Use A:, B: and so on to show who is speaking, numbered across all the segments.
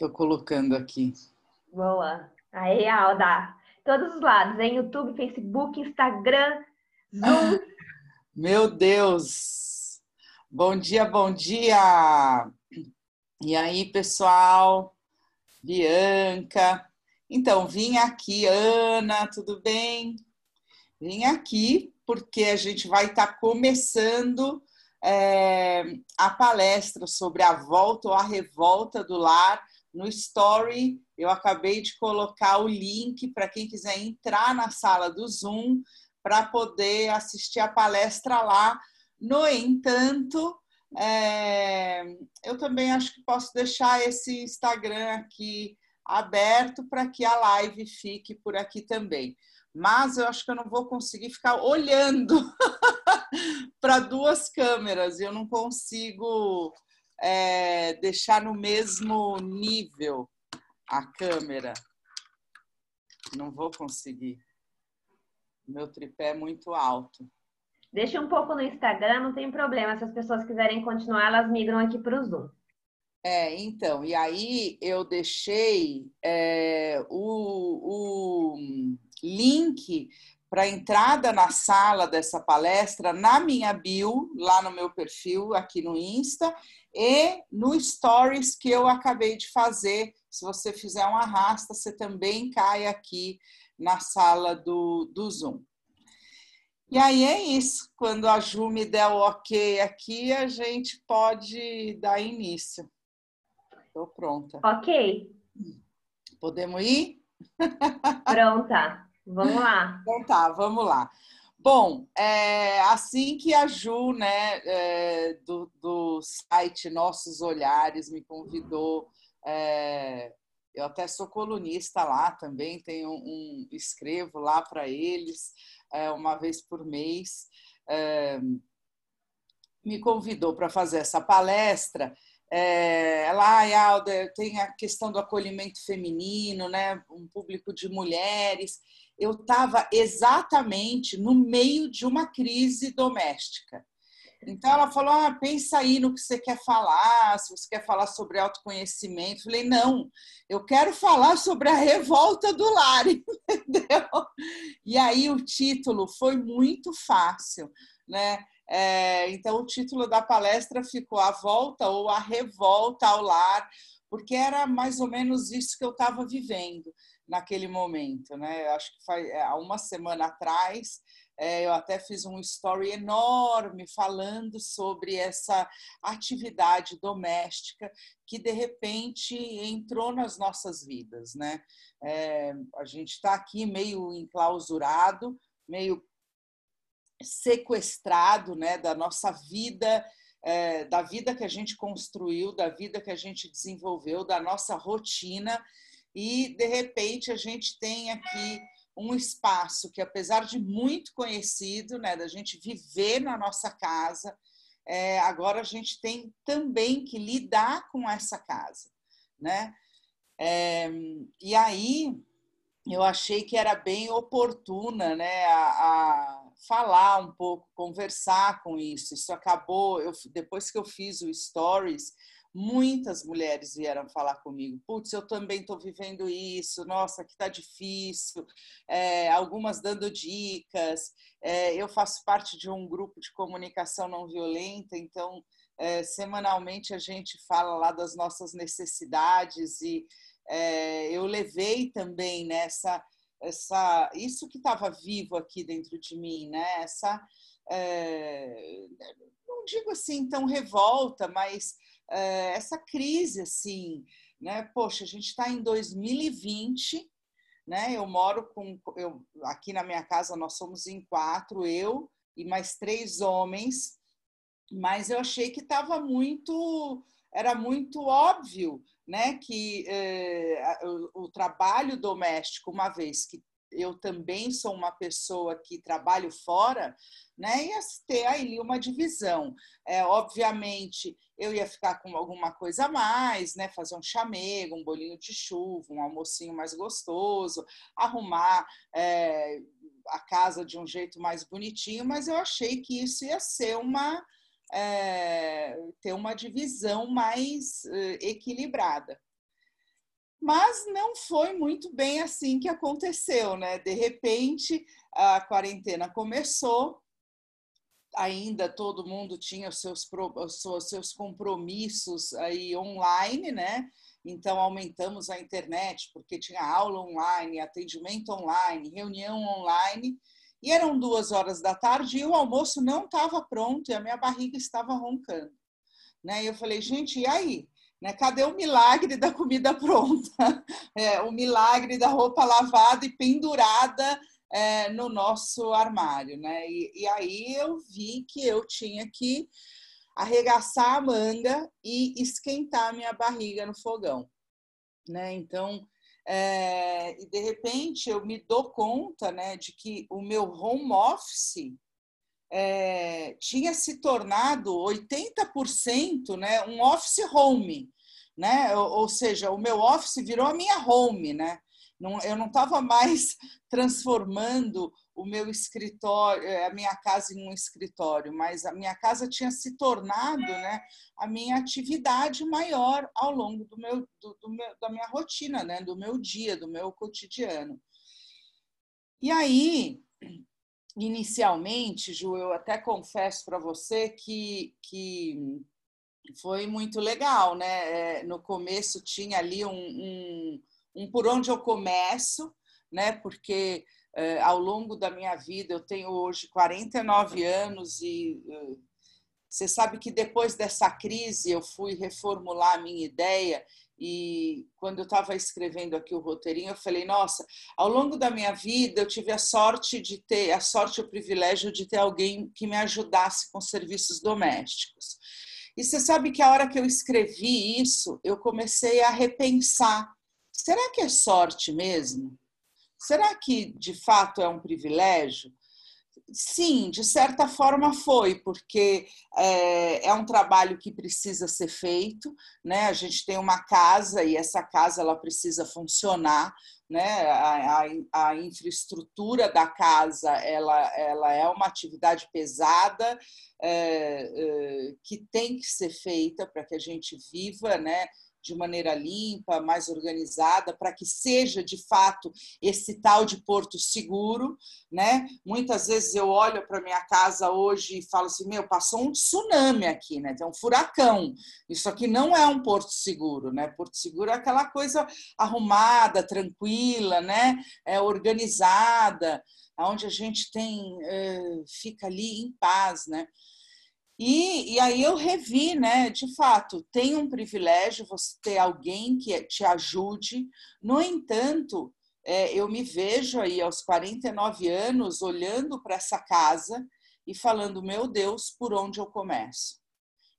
A: Estou colocando aqui.
B: Boa. Aí, Alda. Todos os lados, em YouTube, Facebook, Instagram, Zoom.
A: Meu Deus! Bom dia, bom dia! E aí, pessoal? Bianca. Então, vim aqui, Ana, tudo bem? Vim aqui porque a gente vai estar tá começando é, a palestra sobre a volta ou a revolta do lar no Story. Eu acabei de colocar o link para quem quiser entrar na sala do Zoom para poder assistir a palestra lá. No entanto, é, eu também acho que posso deixar esse Instagram aqui aberto para que a live fique por aqui também mas eu acho que eu não vou conseguir ficar olhando para duas câmeras, eu não consigo é, deixar no mesmo nível a câmera. Não vou conseguir. Meu tripé é muito alto.
B: Deixa um pouco no Instagram, não tem problema. Se as pessoas quiserem continuar, elas migram aqui para o Zoom.
A: É, então, e aí eu deixei é, o, o link para entrada na sala dessa palestra na minha bio, lá no meu perfil, aqui no Insta, e no Stories que eu acabei de fazer. Se você fizer um arrasta, você também cai aqui na sala do, do Zoom. E aí é isso. Quando a Ju me der o ok aqui, a gente pode dar início. Estou pronta.
B: Ok.
A: Podemos ir?
B: Pronta. Vamos lá.
A: Então tá, vamos lá. Bom, é, assim que a Ju, né, é, do, do site Nossos Olhares, me convidou, é, eu até sou colunista lá também, tenho um, escrevo lá para eles é, uma vez por mês, é, me convidou para fazer essa palestra. É, ah, Alda, tem a questão do acolhimento feminino, né, um público de mulheres eu estava exatamente no meio de uma crise doméstica. Então ela falou: ah, pensa aí no que você quer falar, se você quer falar sobre autoconhecimento. Eu falei: não, eu quero falar sobre a revolta do lar, entendeu? E aí o título foi muito fácil, né? É, então o título da palestra ficou A Volta ou A Revolta ao Lar, porque era mais ou menos isso que eu estava vivendo naquele momento, né? Eu acho que faz, é, há uma semana atrás é, eu até fiz um story enorme falando sobre essa atividade doméstica que de repente entrou nas nossas vidas, né? É, a gente está aqui meio enclausurado, meio sequestrado, né, da nossa vida é, da vida que a gente construiu, da vida que a gente desenvolveu, da nossa rotina, e de repente a gente tem aqui um espaço que, apesar de muito conhecido, né, da gente viver na nossa casa, é, agora a gente tem também que lidar com essa casa, né? É, e aí eu achei que era bem oportuna, né, a, a, falar um pouco, conversar com isso. Isso acabou, eu, depois que eu fiz o Stories, muitas mulheres vieram falar comigo. Putz, eu também estou vivendo isso. Nossa, que está difícil. É, algumas dando dicas. É, eu faço parte de um grupo de comunicação não violenta, então é, semanalmente a gente fala lá das nossas necessidades e é, eu levei também nessa essa isso que estava vivo aqui dentro de mim, né? Essa é, não digo assim tão revolta, mas é, essa crise, assim, né? Poxa, a gente está em 2020, né? Eu moro com, eu, aqui na minha casa nós somos em quatro, eu e mais três homens, mas eu achei que estava muito, era muito óbvio, né? Que é, o, o trabalho doméstico, uma vez que eu também sou uma pessoa que trabalho fora, né? Ia ter aí uma divisão. É, obviamente, eu ia ficar com alguma coisa a mais, né? Fazer um chamego, um bolinho de chuva, um almocinho mais gostoso, arrumar é, a casa de um jeito mais bonitinho, mas eu achei que isso ia ser uma é, ter uma divisão mais é, equilibrada. Mas não foi muito bem assim que aconteceu, né? De repente, a quarentena começou, ainda todo mundo tinha os seus, os seus compromissos aí online, né? Então aumentamos a internet porque tinha aula online, atendimento online, reunião online. E eram duas horas da tarde e o almoço não estava pronto e a minha barriga estava roncando. Né? E eu falei, gente, e aí? Né? Cadê o milagre da comida pronta? É, o milagre da roupa lavada e pendurada é, no nosso armário. Né? E, e aí eu vi que eu tinha que arregaçar a manga e esquentar a minha barriga no fogão. Né? Então, é, e de repente eu me dou conta né, de que o meu home office é, tinha se tornado 80% né, um office home, né? Ou, seja, o meu office virou a minha home, né? Não, eu não estava mais transformando o meu escritório, é, a minha casa em um escritório, mas a minha casa tinha se tornado né, a minha atividade maior ao longo do meu, do, do meu, da minha rotina, né, do meu dia, do meu cotidiano. E aí, inicialmente, Ju, eu até confesso para você que, que foi muito legal, né? É, no começo tinha ali um, um, um por onde eu começo, né? Porque é, ao longo da minha vida, eu tenho hoje 49 anos e é, você sabe que depois dessa crise eu fui reformular a minha ideia e quando eu estava escrevendo aqui o roteirinho, eu falei: nossa, ao longo da minha vida eu tive a sorte de ter, a sorte e o privilégio de ter alguém que me ajudasse com serviços domésticos. E você sabe que a hora que eu escrevi isso, eu comecei a repensar: será que é sorte mesmo? Será que de fato é um privilégio? Sim, de certa forma foi, porque é, é, um trabalho que precisa ser feito, né? A gente tem uma casa e essa casa ela precisa funcionar, né? A, a, a infraestrutura da casa ela, ela é uma atividade pesada é, é, que tem que ser feita para que a gente viva, né? De maneira limpa, mais organizada, para que seja de fato esse tal de porto seguro, né? Muitas vezes eu olho para minha casa hoje e falo assim: meu, passou um tsunami aqui, né? Tem um furacão. Isso aqui não é um porto seguro, né? Porto seguro é aquela coisa arrumada, tranquila, né? É organizada, onde a gente tem é, fica ali em paz, né? E, e aí eu revi, né? De fato, tem um privilégio você ter alguém que te ajude. No entanto, é, eu me vejo aí aos 49 anos olhando para essa casa e falando, meu Deus, por onde eu começo?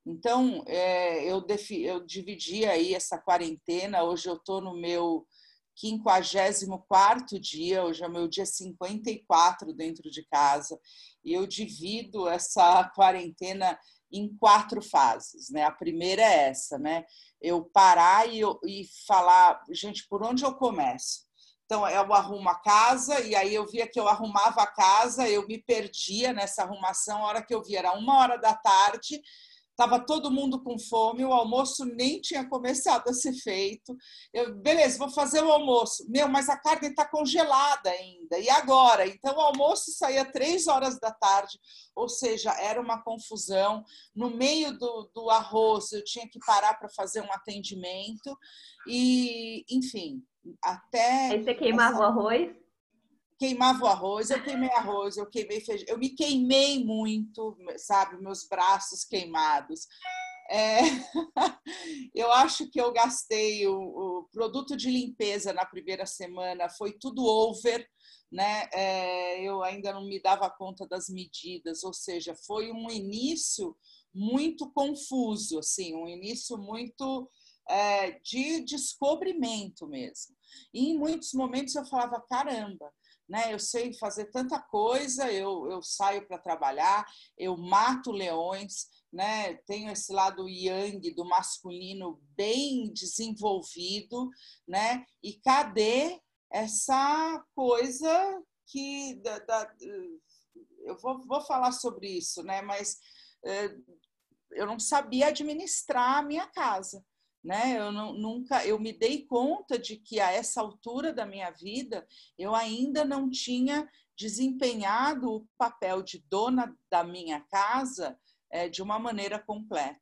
A: Então, é, eu, eu dividi aí essa quarentena, hoje eu estou no meu 54 dia, hoje é meu dia 54 dentro de casa, e eu divido essa quarentena em quatro fases, né? A primeira é essa, né? Eu parar e, eu, e falar, gente, por onde eu começo? Então, eu arrumo a casa, e aí eu via que eu arrumava a casa, eu me perdia nessa arrumação, a hora que eu via era uma hora da tarde, Estava todo mundo com fome, o almoço nem tinha começado a ser feito. Eu, beleza, vou fazer o almoço. Meu, mas a carne está congelada ainda. E agora? Então, o almoço saía três horas da tarde, ou seja, era uma confusão. No meio do, do arroz, eu tinha que parar para fazer um atendimento. E, enfim, até.
B: Aí você queimava essa... o arroz?
A: Queimava o arroz, eu queimei arroz, eu queimei feijão, eu me queimei muito, sabe, meus braços queimados. É, eu acho que eu gastei o, o, produto de limpeza na primeira semana, foi tudo over, né? É, eu ainda não me dava conta das medidas, ou seja, foi um início muito confuso, assim, um início muito é, de descobrimento mesmo. E em muitos momentos eu falava, caramba, né? Eu sei fazer tanta coisa, eu, eu saio para trabalhar, eu mato leões, né? Tenho esse lado yang do masculino bem desenvolvido, né? E cadê essa coisa que da, da, eu vou, vou falar sobre isso, né? Mas é, eu não sabia administrar a minha casa. Né? Eu não, nunca, eu me dei conta de que a essa altura da minha vida eu ainda não tinha desempenhado o papel de dona da minha casa é, de uma maneira completa,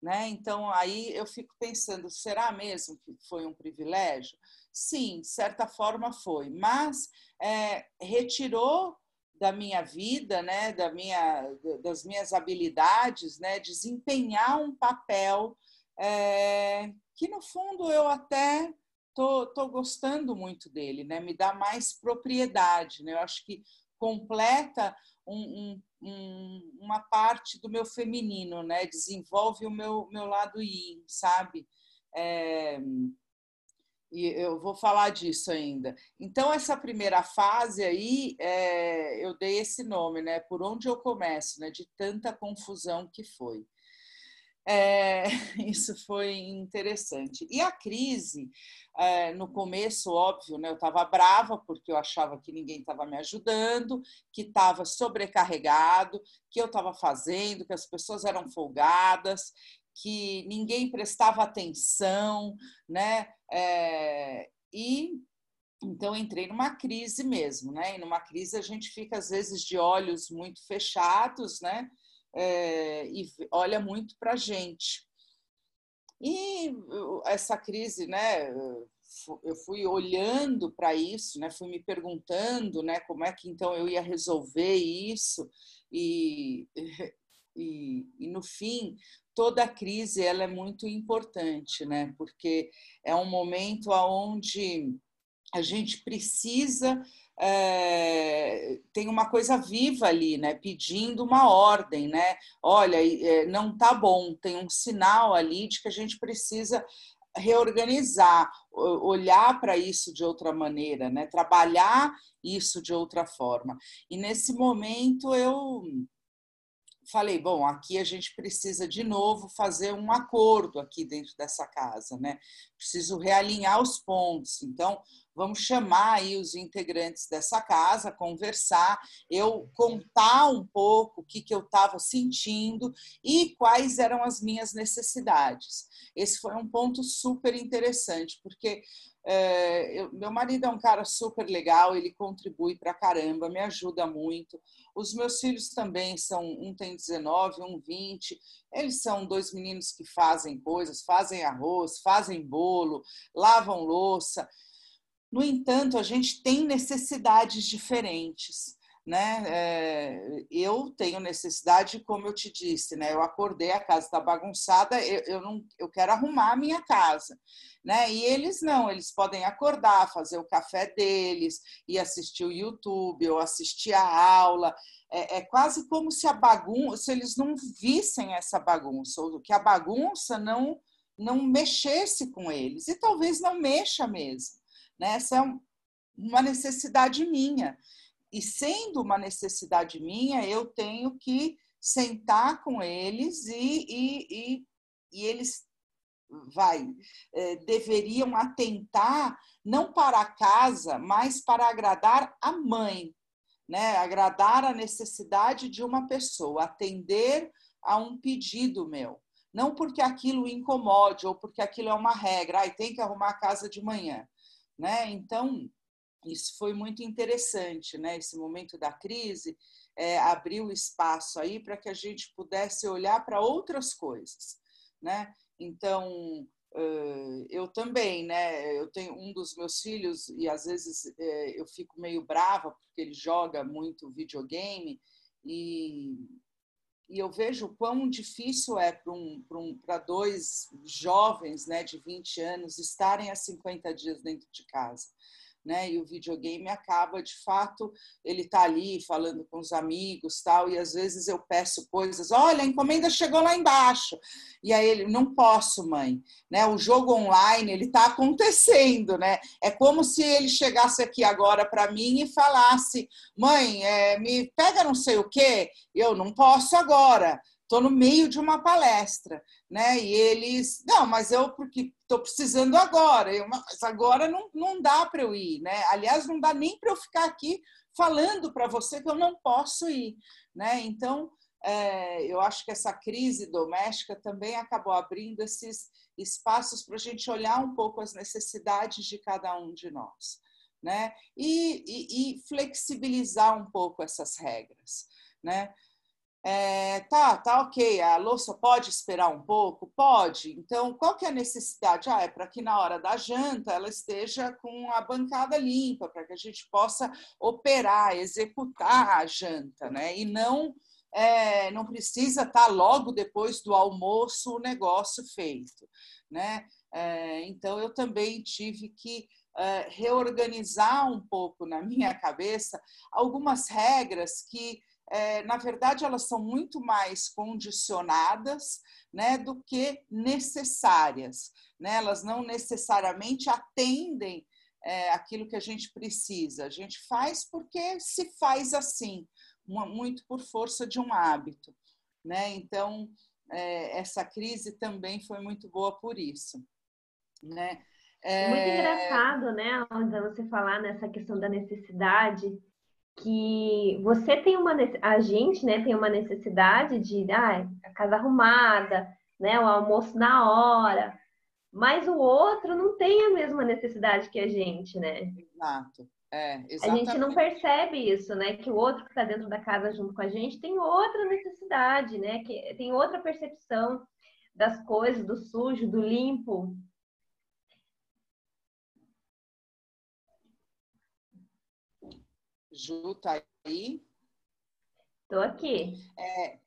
A: né? Então aí eu fico pensando, será mesmo que foi um privilégio? Sim, de certa forma foi, mas é, retirou da minha vida, né, da minha, das minhas habilidades, né, desempenhar um papel é, que no fundo eu até tô, tô gostando muito dele, né, me dá mais propriedade, né, eu acho que completa um, um, uma parte do meu feminino, né, desenvolve o meu, meu lado yin, sabe? É, e eu vou falar disso ainda. Então, essa primeira fase aí, é, eu dei esse nome, né? Por onde eu começo, né? De tanta confusão que foi. É, isso foi interessante. E a crise, é, no começo, óbvio, né, eu estava brava porque eu achava que ninguém estava me ajudando, que estava sobrecarregado, que eu estava fazendo, que as pessoas eram folgadas, que ninguém prestava atenção, né? É, e então entrei numa crise mesmo, né? E numa crise a gente fica às vezes de olhos muito fechados, né? É, e olha muito para a gente. E essa crise, né? Eu fui olhando para isso, né? Fui me perguntando, né? Como é que então eu ia resolver isso e e, e no fim toda crise ela é muito importante, né? Porque é um momento onde a gente precisa é, tem uma coisa viva ali, né? Pedindo uma ordem, né? Olha, é, não tá bom. Tem um sinal ali de que a gente precisa reorganizar, olhar para isso de outra maneira, né? Trabalhar isso de outra forma. E nesse momento eu falei, bom, aqui a gente precisa de novo fazer um acordo aqui dentro dessa casa, né? Preciso realinhar os pontos. Então, vamos chamar aí os integrantes dessa casa, conversar, eu contar um pouco o que, que eu estava sentindo e quais eram as minhas necessidades. Esse foi um ponto super interessante, porque é, eu, meu marido é um cara super legal, ele contribui para caramba, me ajuda muito. Os meus filhos também são, um tem 19, um 20. Eles são dois meninos que fazem coisas, fazem arroz, fazem bolo, lavam louça. No entanto, a gente tem necessidades diferentes né? É, eu tenho necessidade, como eu te disse, né? Eu acordei, a casa está bagunçada, eu, eu, não, eu quero arrumar a minha casa, né? E eles não, eles podem acordar, fazer o café deles, e assistir o YouTube, ou assistir a aula. É, é quase como se a bagunça, se eles não vissem essa bagunça, ou que a bagunça não não mexesse com eles, e talvez não mexa mesmo, né? Essa é uma necessidade minha. E sendo uma necessidade minha, eu tenho que sentar com eles e, e, e, e eles vai é, deveriam atentar não para a casa, mas para agradar a mãe, né? Agradar a necessidade de uma pessoa, atender a um pedido meu. Não porque aquilo incomode ou porque aquilo é uma regra, ai, tem que arrumar a casa de manhã, né? Então, isso foi muito interessante, né? Esse momento da crise é, abriu espaço aí para que a gente pudesse olhar para outras coisas, né? Então eu também, né? Eu tenho um dos meus filhos e às vezes eu fico meio brava porque ele joga muito videogame e e eu vejo o quão difícil é para um, um, dois jovens né, de 20 anos estarem há 50 dias dentro de casa né? E o videogame acaba, de fato, ele tá ali falando com os amigos, tal, e às vezes eu peço coisas, olha, a encomenda chegou lá embaixo. E aí ele, não posso, mãe, né? O jogo online, ele tá acontecendo, né? É como se ele chegasse aqui agora para mim e falasse: "Mãe, é, me pega não sei o quê". Eu não posso agora estou no meio de uma palestra, né? E eles, não, mas eu porque estou precisando agora, eu, mas agora não, não dá para eu ir, né? Aliás, não dá nem para eu ficar aqui falando para você que eu não posso ir, né? Então, é, eu acho que essa crise doméstica também acabou abrindo esses, espaços para a gente olhar um pouco as necessidades de cada um de nós, né? E, e, e flexibilizar um pouco essas regras, né? É, tá, tá ok, a louça pode esperar um pouco? Pode. Então, qual que é a necessidade? Ah, é para que na hora da janta ela esteja com a bancada limpa, para que a gente possa operar, executar a janta, né? E não é, não precisa estar tá logo depois do almoço o negócio feito, né? É, então eu também tive que é, reorganizar um pouco na minha cabeça algumas regras que é, na verdade, elas são muito mais condicionadas né, do que necessárias. Né? Elas não necessariamente atendem é, aquilo que a gente precisa. A gente faz porque se faz assim, muito por força de um hábito. Né? Então, é, essa crise também foi muito boa por isso. Né?
B: É... Muito engraçado, né, você falar nessa questão da necessidade que você tem uma a gente né tem uma necessidade de ah, a casa arrumada né o almoço na hora mas o outro não tem a mesma necessidade que a gente né?
A: Exato. É,
B: a gente não percebe isso né que o outro que está dentro da casa junto com a gente tem outra necessidade né que tem outra percepção das coisas do sujo do limpo
A: Ju, tá aí?
B: Estou aqui.
A: É,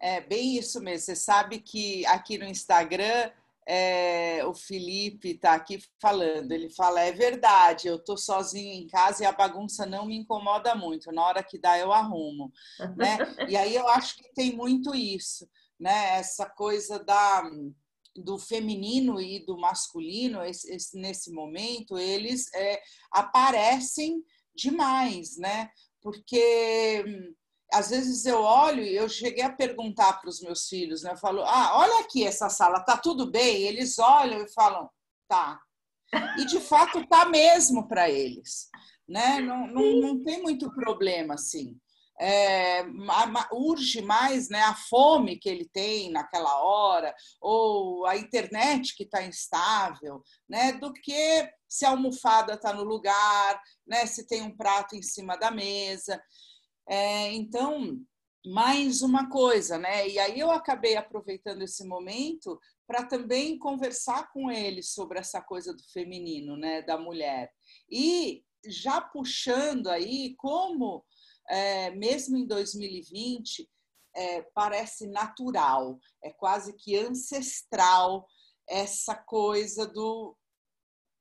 A: é bem isso mesmo. Você sabe que aqui no Instagram é, o Felipe está aqui falando. Ele fala: é verdade, eu estou sozinho em casa e a bagunça não me incomoda muito. Na hora que dá, eu arrumo. né? E aí eu acho que tem muito isso, né? Essa coisa da do feminino e do masculino esse, esse, nesse momento eles é, aparecem demais, né? Porque hum, às vezes eu olho e eu cheguei a perguntar para os meus filhos, né? Eu falo, ah, olha aqui essa sala, tá tudo bem? Eles olham e falam, tá. E de fato tá mesmo para eles, né? Não, não, não tem muito problema assim é, urge mais né, a fome que ele tem naquela hora, ou a internet que está instável, né, do que se a almofada está no lugar, né, se tem um prato em cima da mesa. É, então, mais uma coisa, né? E aí eu acabei aproveitando esse momento para também conversar com ele sobre essa coisa do feminino, né, da mulher. E já puxando aí como é, mesmo em 2020, é, parece natural, é quase que ancestral essa coisa do.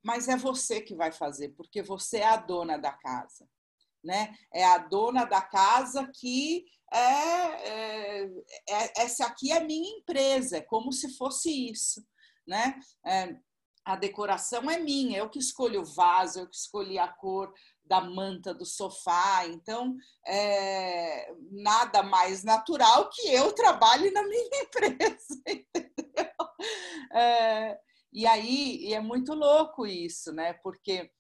A: Mas é você que vai fazer, porque você é a dona da casa. Né? É a dona da casa que é, é, é essa aqui é minha empresa, é como se fosse isso, né? A decoração é minha, eu que escolho o vaso, eu que escolhi a cor, da manta do sofá. Então, é, nada mais natural que eu trabalhe na minha empresa. Entendeu? É, e aí, e é muito louco isso, né? Porque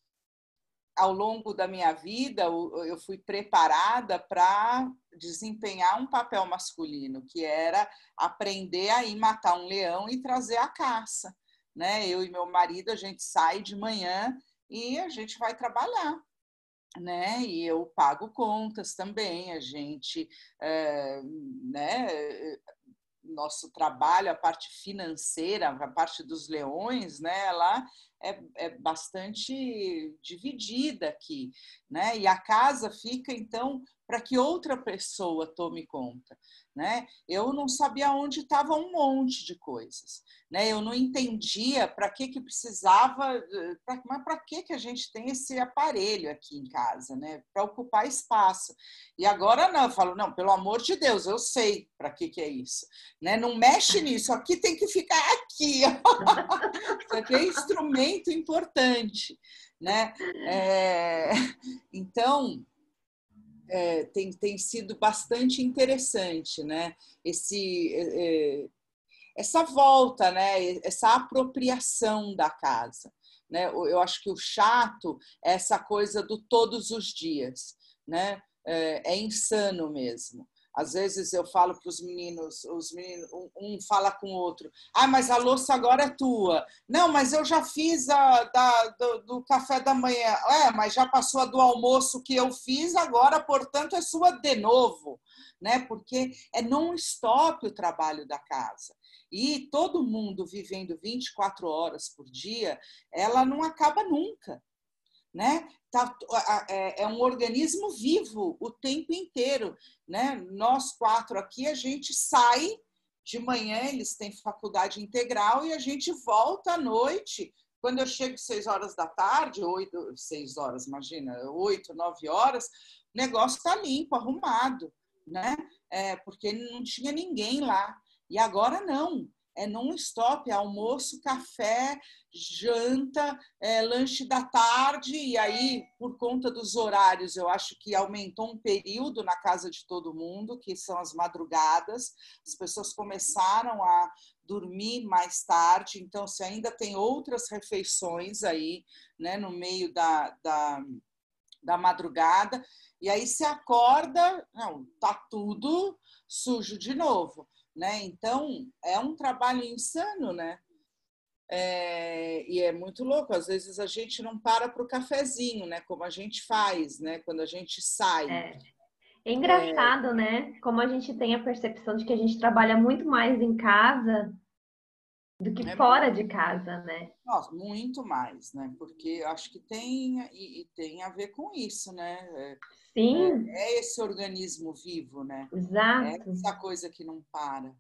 A: ao longo da minha vida eu fui preparada para desempenhar um papel masculino, que era aprender a ir matar um leão e trazer a caça. Né? Eu e meu marido, a gente sai de manhã e a gente vai trabalhar né? E eu pago contas também, a gente, é, né? Nosso trabalho, a parte financeira, a parte dos leões, né? Ela é, é bastante dividida aqui, né? E a casa fica então para que outra pessoa tome conta né? Eu não sabia onde estava um monte de coisas, né? Eu não entendia para que que precisava, pra, mas para que que a gente tem esse aparelho aqui em casa, né? Para ocupar espaço. E agora não, eu falo não, pelo amor de Deus, eu sei para que que é isso, né? Não mexe nisso, aqui tem que ficar aqui. isso aqui é instrumento importante, né? É, então é, tem, tem sido bastante interessante, né? Esse, é, é, essa volta, né? Essa apropriação da casa, né? Eu acho que o chato é essa coisa do todos os dias, né? É, é insano mesmo. Às vezes eu falo para os meninos, os meninos, um, fala com o outro, ah, mas a louça agora é tua. Não, mas eu já fiz a da, do, do, café da manhã. É, mas já passou a do almoço que eu fiz, agora, portanto, é sua de novo, né? Porque é non-stop o trabalho da casa. E todo mundo vivendo 24 horas por dia, ela não acaba nunca né? Tá, é, é um organismo vivo o tempo inteiro, né? Nós quatro aqui, a gente sai de manhã, eles têm faculdade integral e a gente volta à noite. Quando eu chego seis horas da tarde, oito, seis horas, imagina, oito, nove horas, o negócio está limpo, arrumado, né? É, porque não tinha ninguém lá. E agora não é non-stop, almoço, café, janta, é, lanche da tarde, e aí, por conta dos horários, eu acho que aumentou um período na casa de todo mundo, que são as madrugadas, as pessoas começaram a dormir mais tarde, então se ainda tem outras refeições aí, né, no meio da, da, da madrugada, e aí se acorda, não, tá tudo sujo de novo né? Então é um trabalho insano, né? É, e é muito louco. Às vezes a gente não para para o cafezinho, né? Como a gente faz, né? Quando a gente sai.
B: É. É engraçado, é... né? Como a gente tem a percepção de que a gente trabalha muito mais em casa do que é fora de casa, né?
A: Nossa, muito mais, né? Porque acho que tem e, e tem a ver com isso, né? É,
B: Sim.
A: É, é, esse organismo vivo, né?
B: Exato.
A: É essa coisa que não para.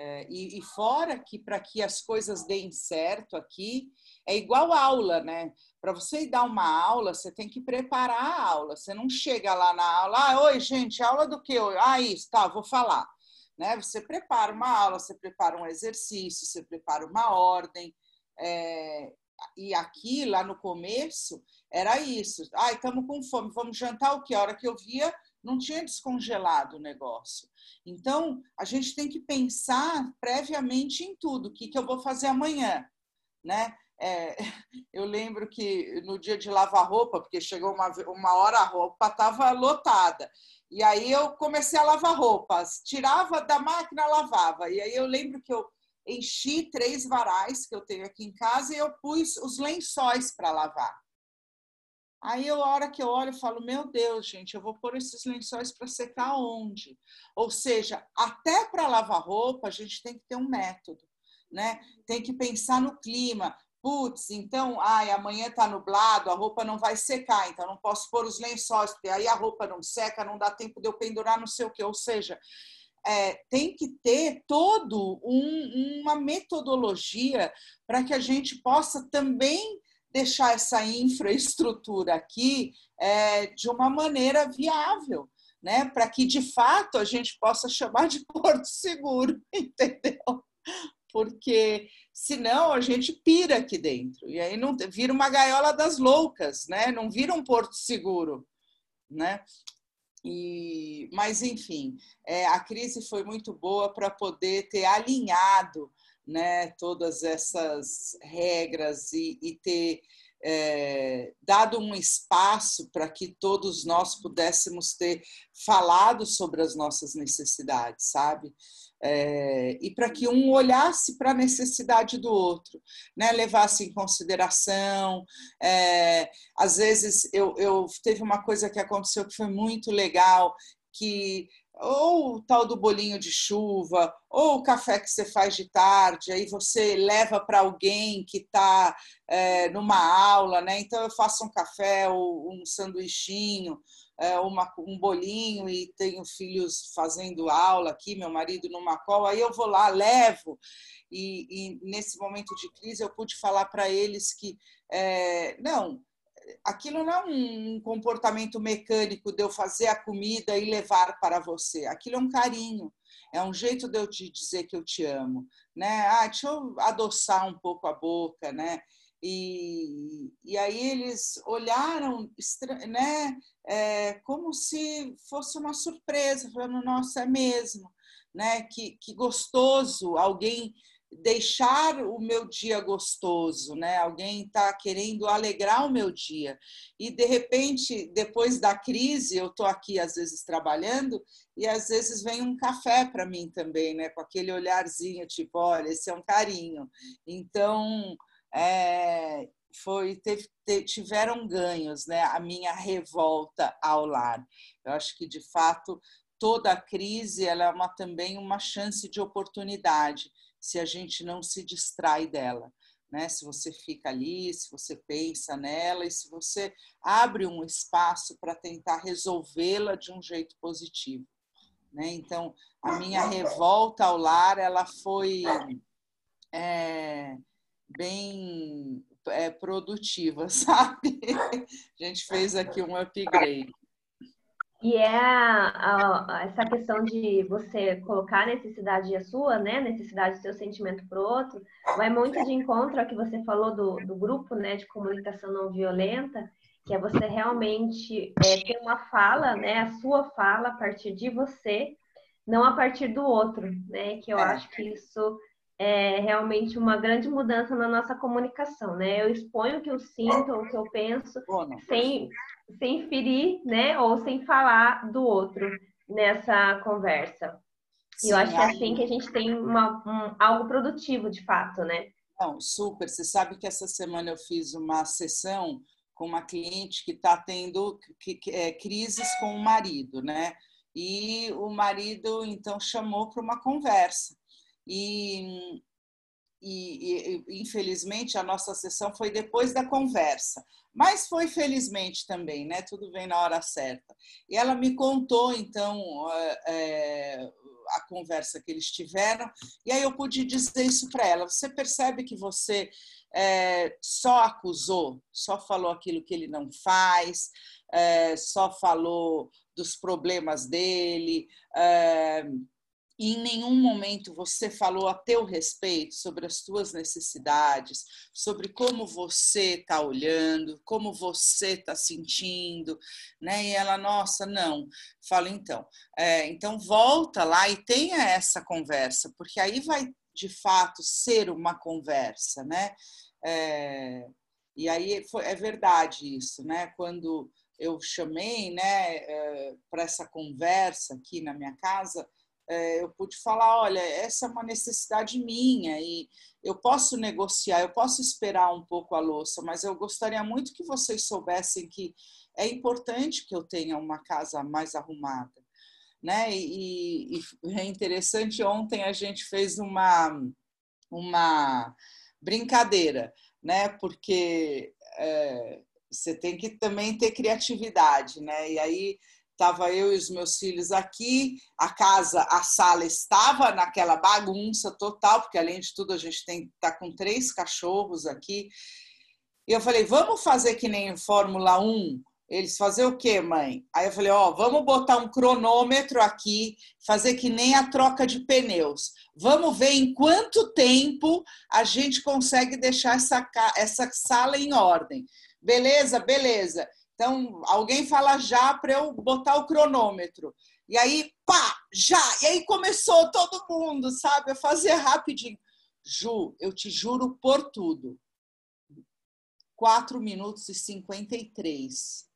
A: É, e, e, fora que para que as coisas deem certo aqui, é igual aula, né? Para você ir dar uma aula, você tem que preparar a aula. Você não chega lá na aula, ah, oi, gente, aula do que? Ah, isso, tá, vou falar. Né? Você prepara uma aula, você prepara um exercício, você prepara uma ordem. É, e aqui, lá no começo, era isso. Ai, estamos com fome, vamos jantar o que? A hora que eu via, não tinha descongelado o negócio. Então, a gente tem que pensar previamente em tudo. O que, que eu vou fazer amanhã? Né? É, eu lembro que no dia de lavar roupa, porque chegou uma, uma hora a roupa estava lotada. E aí eu comecei a lavar roupas, tirava da máquina, lavava. E aí eu lembro que eu enchi três varais que eu tenho aqui em casa e eu pus os lençóis para lavar. Aí eu, a hora que eu olho, eu falo, meu Deus, gente, eu vou pôr esses lençóis para secar onde? Ou seja, até para lavar roupa, a gente tem que ter um método, né? Tem que pensar no clima. Putz, então, ai, amanhã está nublado, a roupa não vai secar, então não posso pôr os lençóis, porque aí a roupa não seca, não dá tempo de eu pendurar não sei o quê. Ou seja, é, tem que ter todo um, uma metodologia para que a gente possa também deixar essa infraestrutura aqui é, de uma maneira viável, né? Para que de fato a gente possa chamar de porto seguro, entendeu? Porque senão a gente pira aqui dentro e aí não vira uma gaiola das loucas, né? Não vira um porto seguro, né? E, mas enfim, é, a crise foi muito boa para poder ter alinhado né, todas essas regras e, e ter é, dado um espaço para que todos nós pudéssemos ter falado sobre as nossas necessidades, sabe? É, e para que um olhasse para a necessidade do outro, né? levasse em consideração. É, às vezes, eu, eu teve uma coisa que aconteceu que foi muito legal, que ou o tal do bolinho de chuva, ou o café que você faz de tarde, aí você leva para alguém que está é, numa aula, né? Então eu faço um café ou um sanduichinho, é, uma, um bolinho e tenho filhos fazendo aula aqui, meu marido numa cola, aí eu vou lá, levo. E, e nesse momento de crise eu pude falar para eles que é, não, aquilo não é um comportamento mecânico de eu fazer a comida e levar para você. Aquilo é um carinho, é um jeito de eu te dizer que eu te amo, né? Ah, deixa eu adoçar um pouco a boca, né? E, e aí eles olharam, né? É, como se fosse uma surpresa, falando, nossa, é mesmo, né? Que, que gostoso alguém deixar o meu dia gostoso, né? Alguém está querendo alegrar o meu dia. E de repente, depois da crise, eu estou aqui às vezes trabalhando e às vezes vem um café para mim também, né? Com aquele olharzinho tipo, olha, esse é um carinho. Então, é, foi teve, tiveram ganhos, né? A minha revolta ao lar. Eu acho que de fato toda a crise ela é uma, também uma chance de oportunidade se a gente não se distrai dela. Né? Se você fica ali, se você pensa nela e se você abre um espaço para tentar resolvê-la de um jeito positivo. Né? Então, a minha revolta ao lar ela foi é, bem é, produtiva, sabe? A gente fez aqui um upgrade.
B: E é a, a, essa questão de você colocar a necessidade a sua, né? Necessidade do seu sentimento para o outro, vai muito de encontro ao que você falou do, do grupo, né? De comunicação não violenta, que é você realmente é, ter uma fala, né? A sua fala a partir de você, não a partir do outro, né? Que eu é. acho que isso é realmente uma grande mudança na nossa comunicação, né? Eu exponho o que eu sinto, o que eu penso, sem, sem ferir, né? Ou sem falar do outro nessa conversa. E eu acho que é assim que a gente tem uma, um, algo produtivo, de fato, né?
A: Não, super. Você sabe que essa semana eu fiz uma sessão com uma cliente que está tendo é, crises com o marido, né? E o marido, então, chamou para uma conversa. E, e, e, infelizmente a nossa sessão foi depois da conversa, mas foi felizmente também, né? Tudo vem na hora certa. E ela me contou então é, a conversa que eles tiveram e aí eu pude dizer isso para ela. Você percebe que você é, só acusou, só falou aquilo que ele não faz, é, só falou dos problemas dele. E em nenhum momento você falou a teu respeito sobre as tuas necessidades, sobre como você está olhando, como você está sentindo, né? E ela, nossa, não. Fala então, é, então volta lá e tenha essa conversa, porque aí vai de fato ser uma conversa, né? É, e aí foi, é verdade isso, né? Quando eu chamei, né, é, para essa conversa aqui na minha casa é, eu pude falar, olha, essa é uma necessidade minha e eu posso negociar, eu posso esperar um pouco a louça, mas eu gostaria muito que vocês soubessem que é importante que eu tenha uma casa mais arrumada, né? E, e é interessante, ontem a gente fez uma uma brincadeira, né? Porque é, você tem que também ter criatividade, né? E aí Estava eu e os meus filhos aqui, a casa, a sala estava naquela bagunça total, porque além de tudo a gente tem tá com três cachorros aqui. E eu falei, vamos fazer que nem Fórmula 1? Eles fazer o quê, mãe? Aí eu falei, ó, oh, vamos botar um cronômetro aqui, fazer que nem a troca de pneus. Vamos ver em quanto tempo a gente consegue deixar essa, essa sala em ordem. Beleza, beleza. Então, alguém fala já para eu botar o cronômetro. E aí, pá, já! E aí começou todo mundo, sabe? A fazer rapidinho. Ju, eu te juro por tudo. 4 minutos e 53.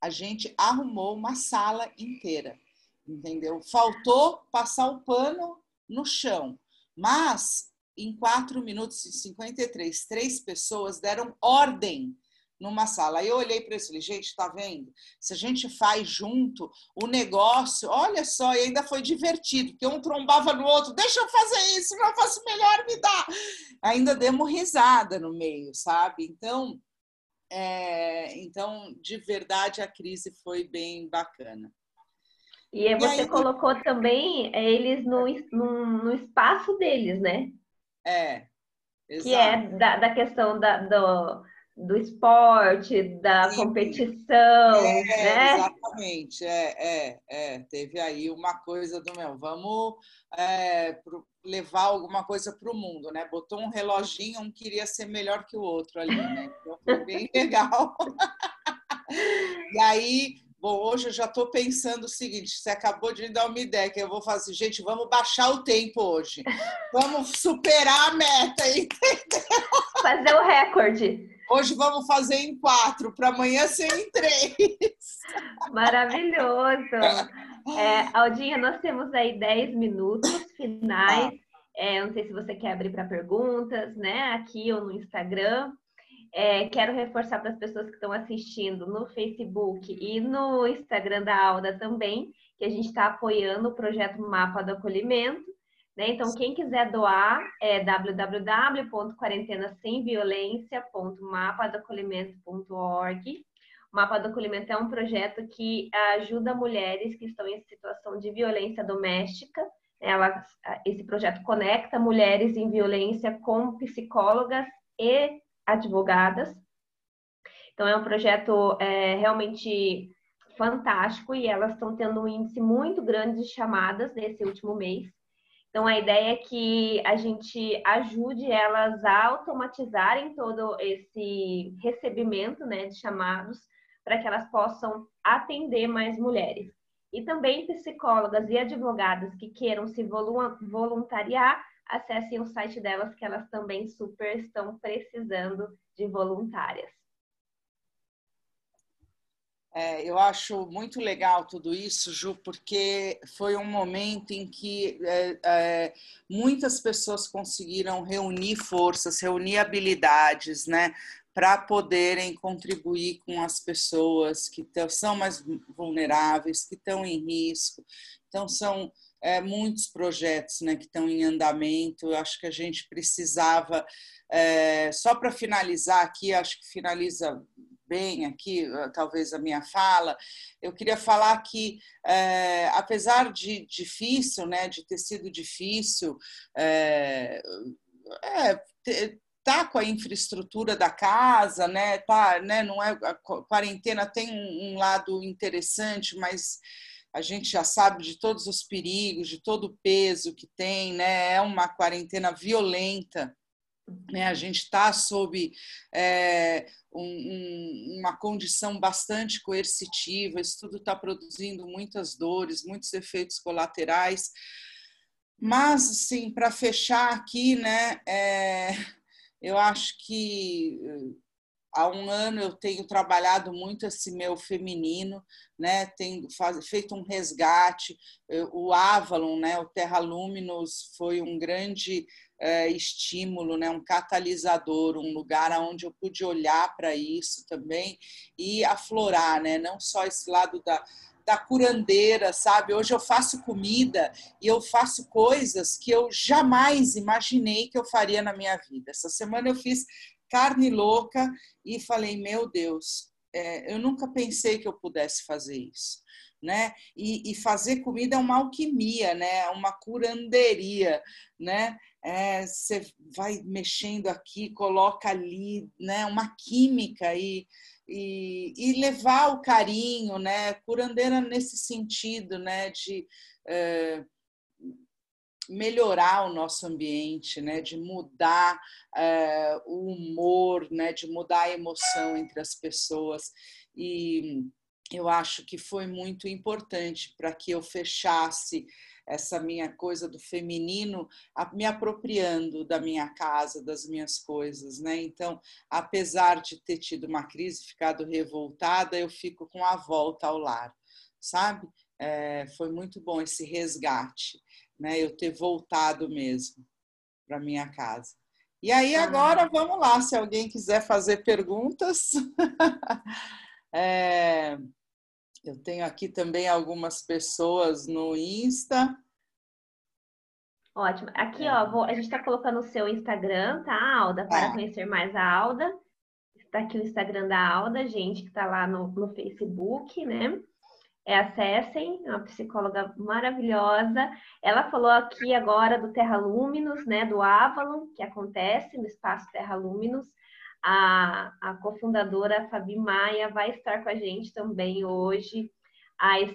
A: A gente arrumou uma sala inteira, entendeu? Faltou passar o pano no chão. Mas, em 4 minutos e 53, três pessoas deram ordem numa sala. Aí eu olhei para isso e falei, gente, está vendo? Se a gente faz junto o negócio, olha só, e ainda foi divertido, porque um trombava no outro, deixa eu fazer isso, não faço melhor, me dá. Ainda demos risada no meio, sabe? Então, é, então de verdade, a crise foi bem bacana.
B: E você aí, colocou também eles no, no, no espaço deles, né?
A: É,
B: Exato. Que é da, da questão da, do, do esporte, da Sim. competição, é, né?
A: Exatamente, é, é, é, teve aí uma coisa do meu, vamos é, pro, levar alguma coisa para o mundo, né? Botou um reloginho, um queria ser melhor que o outro ali, né? Então foi bem legal. e aí Bom, hoje eu já estou pensando o seguinte: você acabou de me dar uma ideia que eu vou fazer, gente, vamos baixar o tempo hoje. Vamos superar a meta, entendeu?
B: Fazer o recorde.
A: Hoje vamos fazer em quatro, para amanhã ser em três.
B: Maravilhoso. É, Aldinha, nós temos aí 10 minutos finais. É, não sei se você quer abrir para perguntas, né? Aqui ou no Instagram. É, quero reforçar para as pessoas que estão assistindo no Facebook e no Instagram da Alda também, que a gente está apoiando o projeto Mapa do Acolhimento. Né? Então, quem quiser doar é www.quarentenasemviolência.mapadoacolhimento.org. O Mapa do Acolhimento é um projeto que ajuda mulheres que estão em situação de violência doméstica. Ela, esse projeto conecta mulheres em violência com psicólogas e advogadas. Então, é um projeto é, realmente fantástico e elas estão tendo um índice muito grande de chamadas nesse último mês. Então, a ideia é que a gente ajude elas a automatizarem todo esse recebimento né, de chamados para que elas possam atender mais mulheres. E também psicólogas e advogadas que queiram se voluntariar acessem o site delas, que elas também super estão precisando de voluntárias.
A: É, eu acho muito legal tudo isso, Ju, porque foi um momento em que é, é, muitas pessoas conseguiram reunir forças, reunir habilidades, né, para poderem contribuir com as pessoas que são mais vulneráveis, que estão em risco. Então, são é, muitos projetos né, que estão em andamento. Eu acho que a gente precisava, é, só para finalizar aqui, acho que finaliza bem aqui, talvez a minha fala, eu queria falar que, é, apesar de difícil, né, de ter sido difícil, é, é, tá com a infraestrutura da casa, né, tá, né, não é a quarentena tem um lado interessante, mas a gente já sabe de todos os perigos, de todo o peso que tem, né? É uma quarentena violenta. Né? A gente está sob é, um, um, uma condição bastante coercitiva, isso tudo está produzindo muitas dores, muitos efeitos colaterais. Mas, assim, para fechar aqui, né, é, eu acho que há um ano eu tenho trabalhado muito esse meu feminino, né? Tenho faz, feito um resgate. O Avalon, né? O Terra Luminous foi um grande é, estímulo, né? Um catalisador, um lugar onde eu pude olhar para isso também e aflorar, né? Não só esse lado da da curandeira, sabe? Hoje eu faço comida e eu faço coisas que eu jamais imaginei que eu faria na minha vida. Essa semana eu fiz carne louca e falei, meu Deus, é, eu nunca pensei que eu pudesse fazer isso. Né? E, e, fazer comida é uma alquimia, né? É uma curanderia, né? É, você vai mexendo aqui, coloca ali, né? Uma química e, e, e levar o carinho, né? Curandeira nesse sentido, né? De é, melhorar o nosso ambiente, né, de mudar é, o humor, né, de mudar a emoção entre as pessoas. E eu acho que foi muito importante para que eu fechasse essa minha coisa do feminino, me apropriando da minha casa, das minhas coisas, né? Então, apesar de ter tido uma crise, ficado revoltada, eu fico com a volta ao lar, sabe? É, foi muito bom esse resgate né? Eu ter voltado mesmo para minha casa. E aí ah. agora vamos lá, se alguém quiser fazer perguntas. é, eu tenho aqui também algumas pessoas no Insta.
B: Ótimo. Aqui, ó, vou, a gente está colocando o seu Instagram, tá, Alda? Para é. conhecer mais a Alda. Está aqui o Instagram da Alda, gente, que está lá no, no Facebook, né? É, acessem, é uma psicóloga maravilhosa. Ela falou aqui agora do Terra Luminous, né, do Avalon, que acontece no espaço Terra Luminous. A, a cofundadora Fabi Maia vai estar com a gente também hoje, às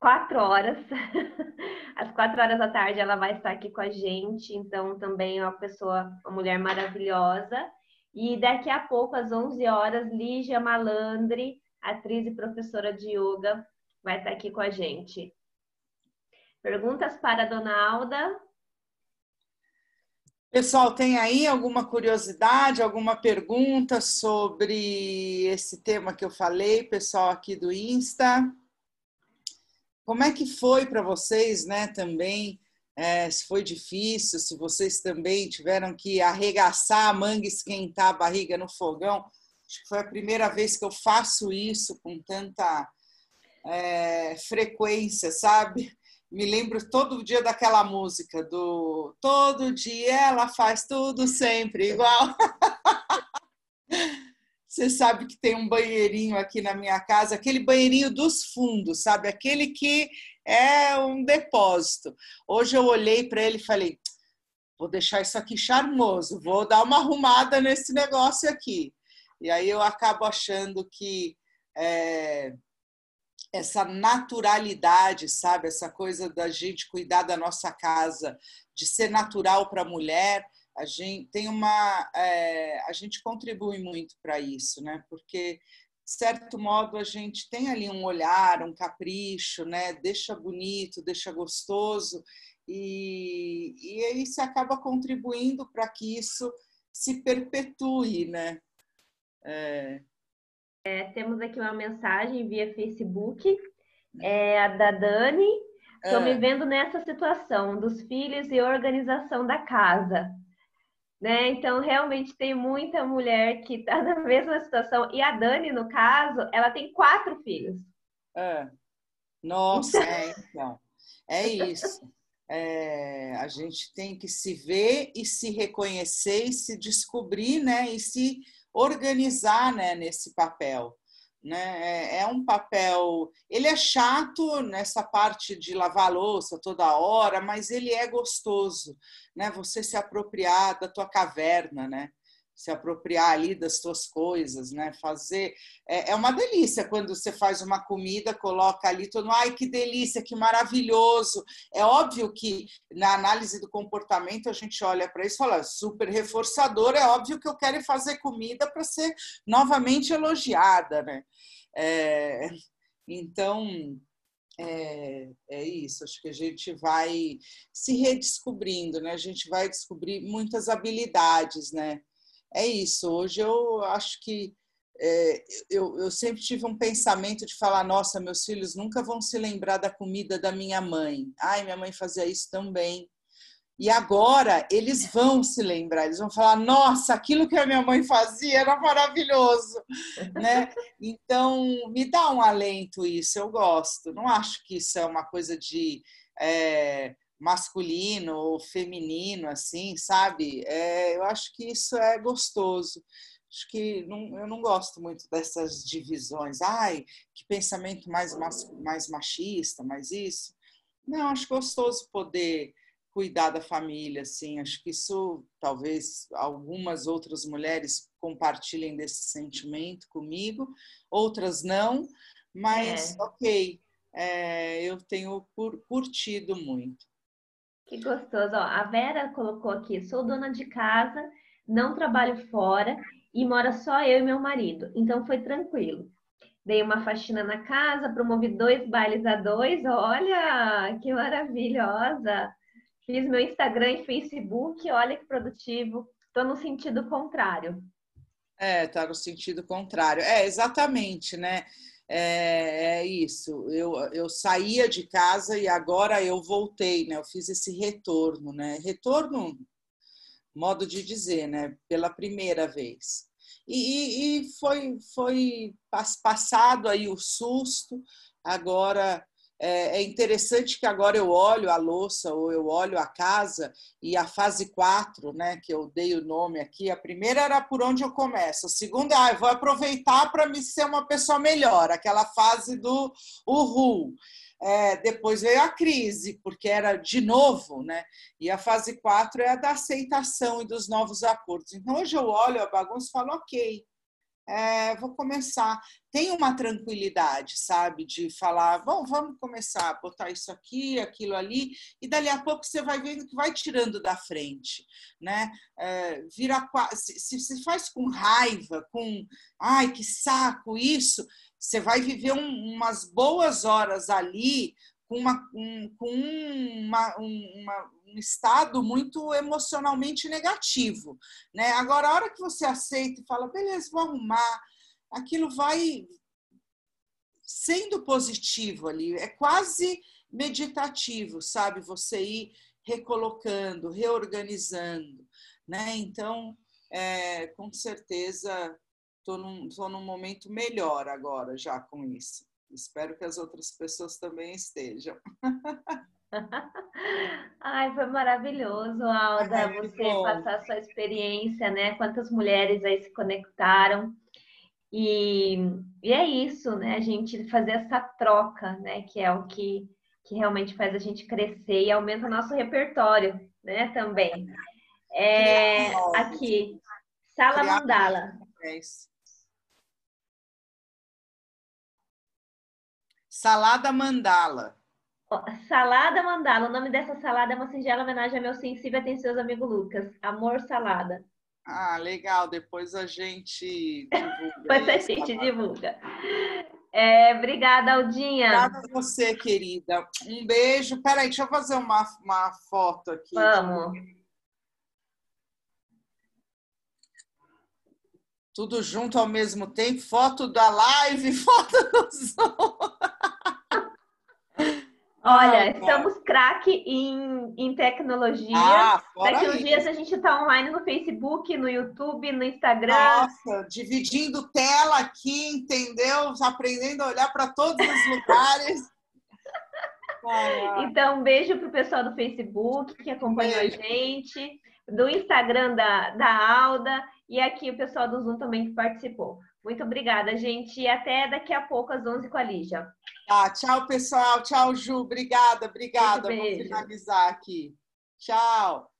B: quatro horas. às quatro horas da tarde ela vai estar aqui com a gente, então também é uma pessoa, uma mulher maravilhosa. E daqui a pouco, às 11 horas, Lígia Malandre atriz e professora de yoga, vai estar aqui com a gente. Perguntas para a dona Alda?
A: Pessoal, tem aí alguma curiosidade, alguma pergunta sobre esse tema que eu falei, pessoal aqui do Insta? Como é que foi para vocês, né, também? É, se foi difícil, se vocês também tiveram que arregaçar a manga, esquentar a barriga no fogão. Acho que foi a primeira vez que eu faço isso com tanta é, frequência, sabe? me lembro todo dia daquela música do todo dia ela faz tudo sempre igual. Você sabe que tem um banheirinho aqui na minha casa, aquele banheirinho dos fundos, sabe? Aquele que é um depósito. Hoje eu olhei para ele e falei: vou deixar isso aqui charmoso, vou dar uma arrumada nesse negócio aqui. E aí eu acabo achando que é, essa naturalidade, sabe? Essa coisa da gente cuidar da nossa casa, de ser natural para a mulher, a gente tem uma. É, a gente contribui muito para isso, né? Porque, de certo modo, a gente tem ali um olhar, um capricho, né? Deixa bonito, deixa gostoso, e, e aí você acaba contribuindo para que isso se perpetue, né?
B: É, é, temos aqui uma mensagem via Facebook, é, a da Dani. Estou me é. vendo nessa situação dos filhos e organização da casa. Né? Então, realmente tem muita mulher que está na mesma situação. E a Dani, no caso, ela tem quatro filhos.
A: É. Nossa, é, então. É isso. É, a gente tem que se ver e se reconhecer e se descobrir, né? E se organizar né, nesse papel. Né? É, é um papel. Ele é chato nessa parte de lavar louça toda hora, mas ele é gostoso, né? Você se apropriar da tua caverna, né? Se apropriar ali das suas coisas, né? Fazer é, é, uma delícia quando você faz uma comida, coloca ali todo, ai que delícia, que maravilhoso. É óbvio que na análise do comportamento a gente olha para isso e fala super reforçador. É óbvio que eu quero fazer comida para ser novamente elogiada, né? É, então é, é isso, acho que a gente vai se redescobrindo, né? A gente vai descobrir muitas habilidades, né? É isso. Hoje eu acho que é, eu, eu sempre tive um pensamento de falar: nossa, meus filhos nunca vão se lembrar da comida da minha mãe. Ai, minha mãe fazia isso também. E agora eles vão se lembrar, eles vão falar: nossa, aquilo que a minha mãe fazia era maravilhoso, né? Então me dá um alento isso, eu gosto. Não acho que isso é uma coisa de é, masculino ou feminino, assim, sabe? É, eu acho que isso é gostoso. Acho que não, eu não gosto muito dessas divisões. Ai, que pensamento mais, mais machista, mais isso. Não, acho gostoso poder cuidar da família, assim. Acho que isso, talvez algumas outras mulheres compartilhem desse sentimento comigo, outras não, mas é. ok, é, eu tenho curtido muito.
B: Que gostoso. Ó, a Vera colocou aqui: sou dona de casa, não trabalho fora e mora só eu e meu marido. Então foi tranquilo. Dei uma faxina na casa, promovi dois bailes a dois. Olha, que maravilhosa! Fiz meu Instagram e Facebook. Olha que produtivo. Estou no sentido contrário.
A: É, tá no sentido contrário. É, exatamente, né? É, é isso. Eu, eu saía de casa e agora eu voltei, né? Eu fiz esse retorno, né? Retorno, modo de dizer, né? Pela primeira vez. E, e foi, foi passado aí o susto, agora é, é interessante que agora eu olho a louça ou eu olho a casa e a fase 4, né, que eu dei o nome aqui, a primeira era por onde eu começo, a segunda, ah, eu vou aproveitar para me ser uma pessoa melhor, aquela fase do uhul. É, depois veio a crise, porque era de novo, né? E a fase 4 é a da aceitação e dos novos acordos. Então, hoje eu olho a bagunça e falo, ok, é, vou começar. Tem uma tranquilidade, sabe, de falar, bom, vamos começar a botar isso aqui, aquilo ali, e dali a pouco você vai vendo que vai tirando da frente, né? É, vira, se, faz com raiva, com, ai, que saco isso, você vai viver um, umas boas horas ali uma, um, com uma, uma, um estado muito emocionalmente negativo. Né? Agora, a hora que você aceita e fala, beleza, vou arrumar, aquilo vai sendo positivo ali, é quase meditativo, sabe? Você ir recolocando, reorganizando. Né? Então, é, com certeza, estou num, tô num momento melhor agora já com isso. Espero que as outras pessoas também estejam.
B: Ai, foi maravilhoso, Alda, é, você bom. passar sua experiência, né? Quantas mulheres aí se conectaram. E, e é isso, né? A gente fazer essa troca, né? Que é o que, que realmente faz a gente crescer e aumenta o nosso repertório, né? Também. É, aqui, Sala Mandala.
A: Salada mandala.
B: Salada mandala. O nome dessa salada é uma singela homenagem ao meu sensível e atencioso amigo Lucas. Amor salada.
A: Ah, legal. Depois a gente divulga.
B: Depois a gente divulga. É, obrigada, Aldinha.
A: Obrigada a você, querida. Um beijo. Peraí, deixa eu fazer uma, uma foto aqui.
B: Vamos.
A: Tudo junto ao mesmo tempo. Foto da live, foto do Zoom.
B: Olha, ah, estamos craque em, em tecnologia. Ah, Daqui uns dias a gente está online no Facebook, no YouTube, no Instagram.
A: Nossa, dividindo tela aqui, entendeu? Aprendendo a olhar para todos os lugares.
B: então, um beijo para o pessoal do Facebook que acompanhou beijo. a gente, do Instagram da, da Alda e aqui o pessoal do Zoom também que participou. Muito obrigada, gente. E até daqui a pouco, às 11 com a Lígia.
A: Tá, tchau, pessoal. Tchau, Ju. Obrigada, obrigada. Vou finalizar aqui. Tchau.